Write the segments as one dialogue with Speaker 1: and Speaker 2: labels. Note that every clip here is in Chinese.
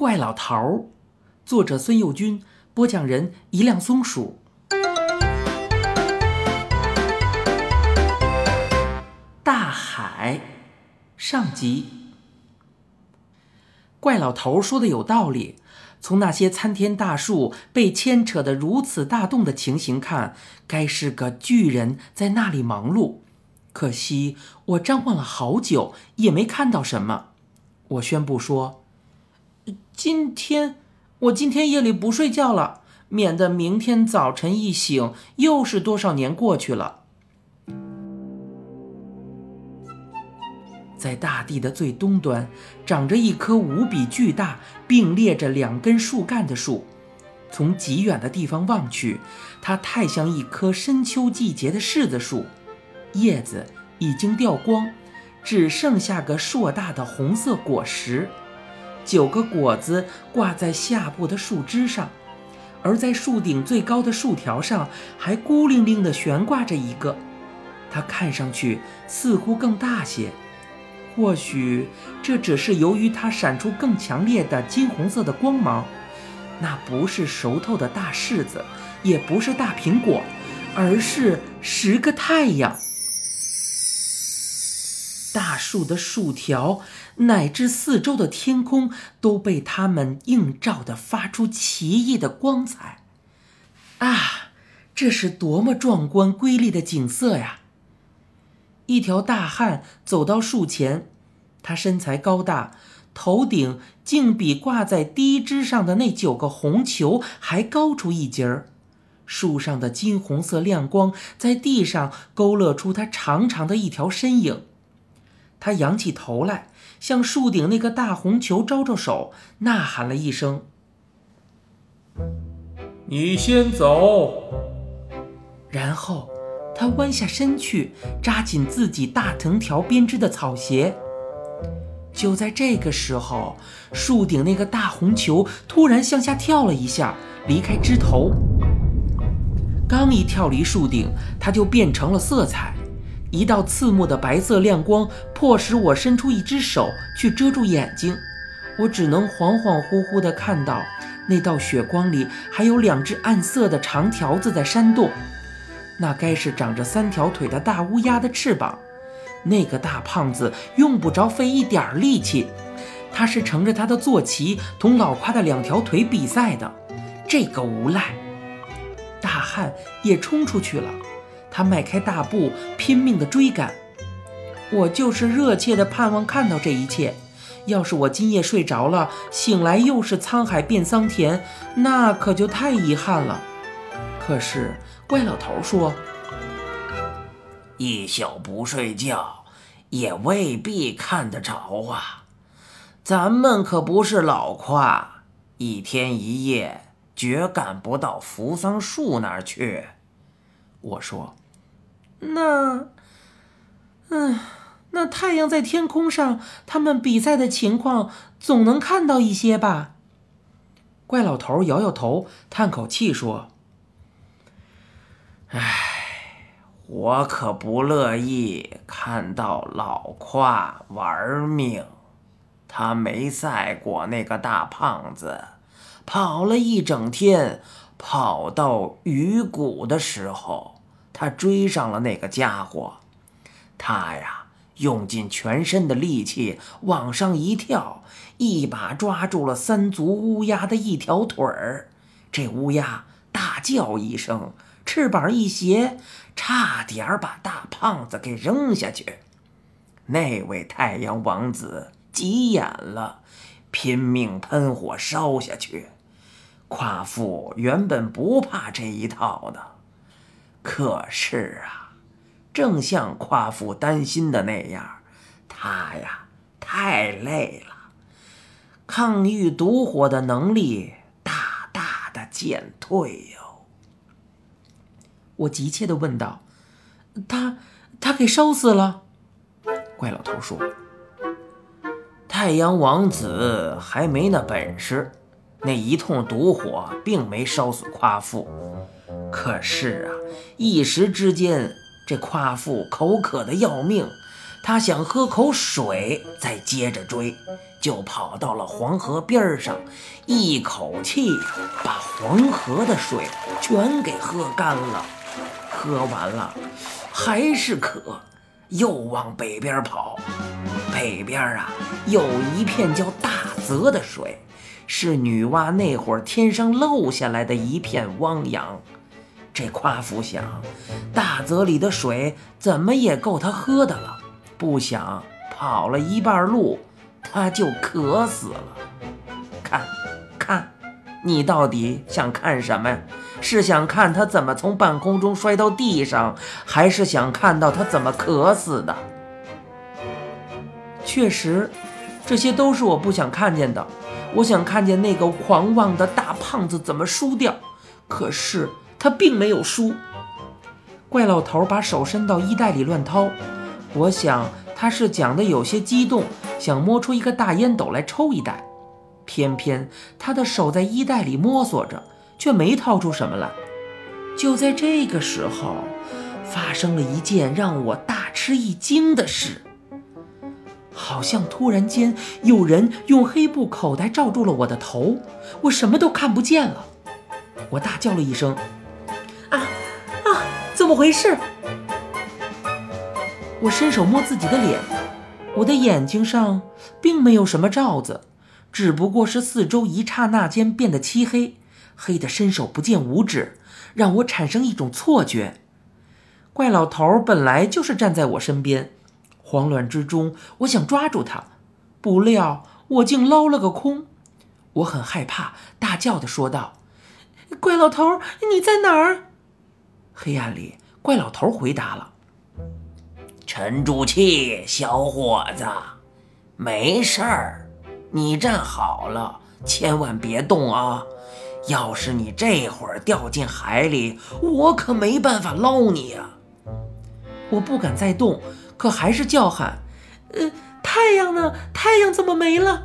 Speaker 1: 怪老头儿，作者孙幼军，播讲人一辆松鼠。大海，上集。怪老头说的有道理。从那些参天大树被牵扯的如此大动的情形看，该是个巨人在那里忙碌。可惜我张望了好久，也没看到什么。我宣布说：“今天我今天夜里不睡觉了，免得明天早晨一醒，又是多少年过去了。”在大地的最东端，长着一棵无比巨大、并列着两根树干的树。从极远的地方望去，它太像一棵深秋季节的柿子树，叶子已经掉光，只剩下个硕大的红色果实。九个果子挂在下部的树枝上，而在树顶最高的树条上，还孤零零地悬挂着一个。它看上去似乎更大些。或许这只是由于它闪出更强烈的金红色的光芒，那不是熟透的大柿子，也不是大苹果，而是十个太阳。树的树条乃至四周的天空都被它们映照的发出奇异的光彩。啊，这是多么壮观瑰丽的景色呀！一条大汉走到树前，他身材高大，头顶竟比挂在低枝上的那九个红球还高出一截儿。树上的金红色亮光在地上勾勒出他长长的一条身影。他仰起头来，向树顶那个大红球招招手，呐喊了一声：“
Speaker 2: 你先走。”
Speaker 1: 然后。他弯下身去，扎紧自己大藤条编织的草鞋。就在这个时候，树顶那个大红球突然向下跳了一下，离开枝头。刚一跳离树顶，它就变成了色彩。一道刺目的白色亮光迫使我伸出一只手去遮住眼睛，我只能恍恍惚惚地看到，那道血光里还有两只暗色的长条子在扇动。那该是长着三条腿的大乌鸦的翅膀。那个大胖子用不着费一点力气，他是乘着他的坐骑同老夸的两条腿比赛的。这个无赖！大汉也冲出去了，他迈开大步，拼命地追赶。我就是热切地盼望看到这一切。要是我今夜睡着了，醒来又是沧海变桑田，那可就太遗憾了。可是。怪老头说：“
Speaker 3: 一宿不睡觉，也未必看得着啊。咱们可不是老夸，一天一夜绝赶不到扶桑树那儿去。”
Speaker 1: 我说：“那……嗯，那太阳在天空上，他们比赛的情况总能看到一些吧？”怪老头摇摇头，叹口气说。
Speaker 3: 唉，我可不乐意看到老夸玩命。他没赛过那个大胖子，跑了一整天，跑到鱼谷的时候，他追上了那个家伙。他呀，用尽全身的力气往上一跳，一把抓住了三足乌鸦的一条腿儿。这乌鸦大叫一声。翅膀一斜，差点把大胖子给扔下去。那位太阳王子急眼了，拼命喷火烧下去。夸父原本不怕这一套的，可是啊，正像夸父担心的那样，他呀太累了，抗御毒火的能力大大的减退哟。
Speaker 1: 我急切地问道：“他，他给烧死了？”
Speaker 3: 怪老头说：“太阳王子还没那本事，那一通毒火并没烧死夸父。可是啊，一时之间，这夸父口渴的要命，他想喝口水再接着追，就跑到了黄河边上，一口气把黄河的水全给喝干了。喝完了，还是渴，又往北边跑。北边啊，有一片叫大泽的水，是女娲那会儿天上漏下来的一片汪洋。这夸父想，大泽里的水怎么也够他喝的了。不想跑了一半路，他就渴死了。看，看，你到底想看什么呀？是想看他怎么从半空中摔到地上，还是想看到他怎么渴死的？
Speaker 1: 确实，这些都是我不想看见的。我想看见那个狂妄的大胖子怎么输掉，可是他并没有输。怪老头把手伸到衣袋里乱掏。我想他是讲的有些激动，想摸出一个大烟斗来抽一袋，偏偏他的手在衣袋里摸索着，却没掏出什么来。就在这个时候，发生了一件让我大吃一惊的事，好像突然间有人用黑布口袋罩住了我的头，我什么都看不见了。我大叫了一声：“啊啊，怎么回事？”我伸手摸自己的脸，我的眼睛上并没有什么罩子，只不过是四周一刹那间变得漆黑，黑得伸手不见五指，让我产生一种错觉。怪老头本来就是站在我身边，慌乱之中，我想抓住他，不料我竟捞了个空。我很害怕，大叫的说道：“怪老头，你在哪儿？”黑暗里，怪老头回答了。
Speaker 3: 沉住气，小伙子，没事儿，你站好了，千万别动啊！要是你这会儿掉进海里，我可没办法捞你呀！
Speaker 1: 我不敢再动，可还是叫喊：“呃，太阳呢？太阳怎么没了？”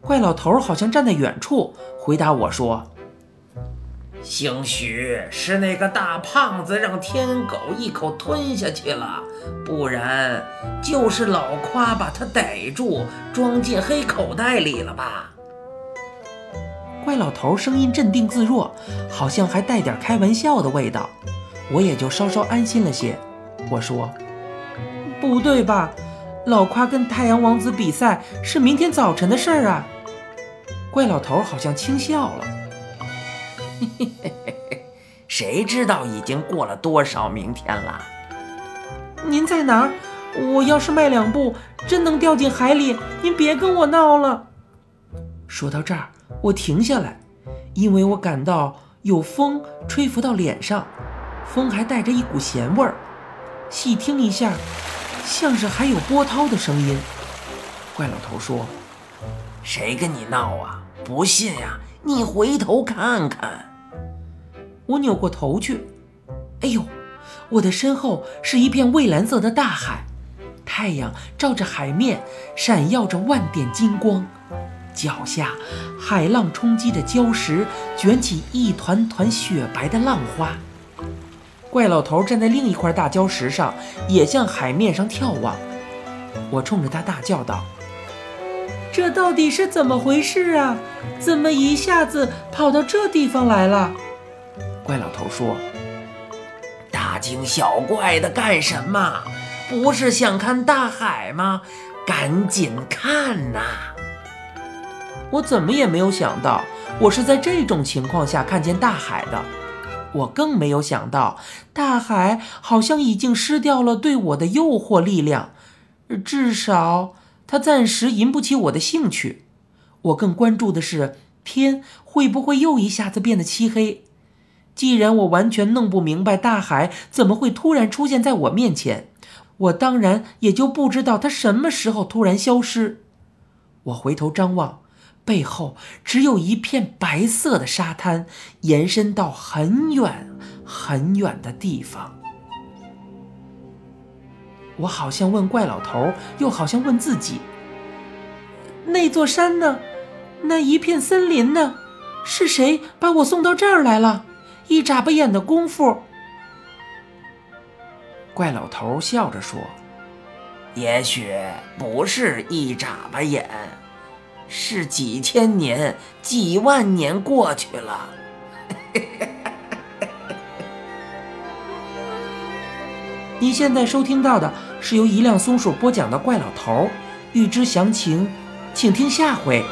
Speaker 1: 怪老头好像站在远处，回答我说。
Speaker 3: 兴许是那个大胖子让天狗一口吞下去了，不然就是老夸把他逮住，装进黑口袋里了吧？
Speaker 1: 怪老头声音镇定自若，好像还带点开玩笑的味道，我也就稍稍安心了些。我说：“不对吧？老夸跟太阳王子比赛是明天早晨的事儿啊。”怪老头好像轻笑了。
Speaker 3: 嘿嘿嘿嘿嘿，谁知道已经过了多少明天了？
Speaker 1: 您在哪儿？我要是迈两步，真能掉进海里。您别跟我闹了。说到这儿，我停下来，因为我感到有风吹拂到脸上，风还带着一股咸味儿。细听一下，像是还有波涛的声音。怪老头说：“
Speaker 3: 谁跟你闹啊？不信呀，你回头看看。”
Speaker 1: 我扭过头去，哎呦，我的身后是一片蔚蓝色的大海，太阳照着海面，闪耀着万点金光。脚下，海浪冲击着礁石，卷起一团团雪白的浪花。怪老头站在另一块大礁石上，也向海面上眺望。我冲着他大叫道：“这到底是怎么回事啊？怎么一下子跑到这地方来了？”怪老头说：“
Speaker 3: 大惊小怪的干什么？不是想看大海吗？赶紧看呐！”
Speaker 1: 我怎么也没有想到，我是在这种情况下看见大海的。我更没有想到，大海好像已经失掉了对我的诱惑力量，至少它暂时引不起我的兴趣。我更关注的是，天会不会又一下子变得漆黑？既然我完全弄不明白大海怎么会突然出现在我面前，我当然也就不知道它什么时候突然消失。我回头张望，背后只有一片白色的沙滩，延伸到很远很远的地方。我好像问怪老头，又好像问自己：那座山呢？那一片森林呢？是谁把我送到这儿来了？一眨巴眼的功夫，
Speaker 3: 怪老头笑着说：“也许不是一眨巴眼，是几千年、几万年过去了。
Speaker 1: 你现在收听到的是由一辆松鼠播讲的《怪老头》，欲知详情，请听下回。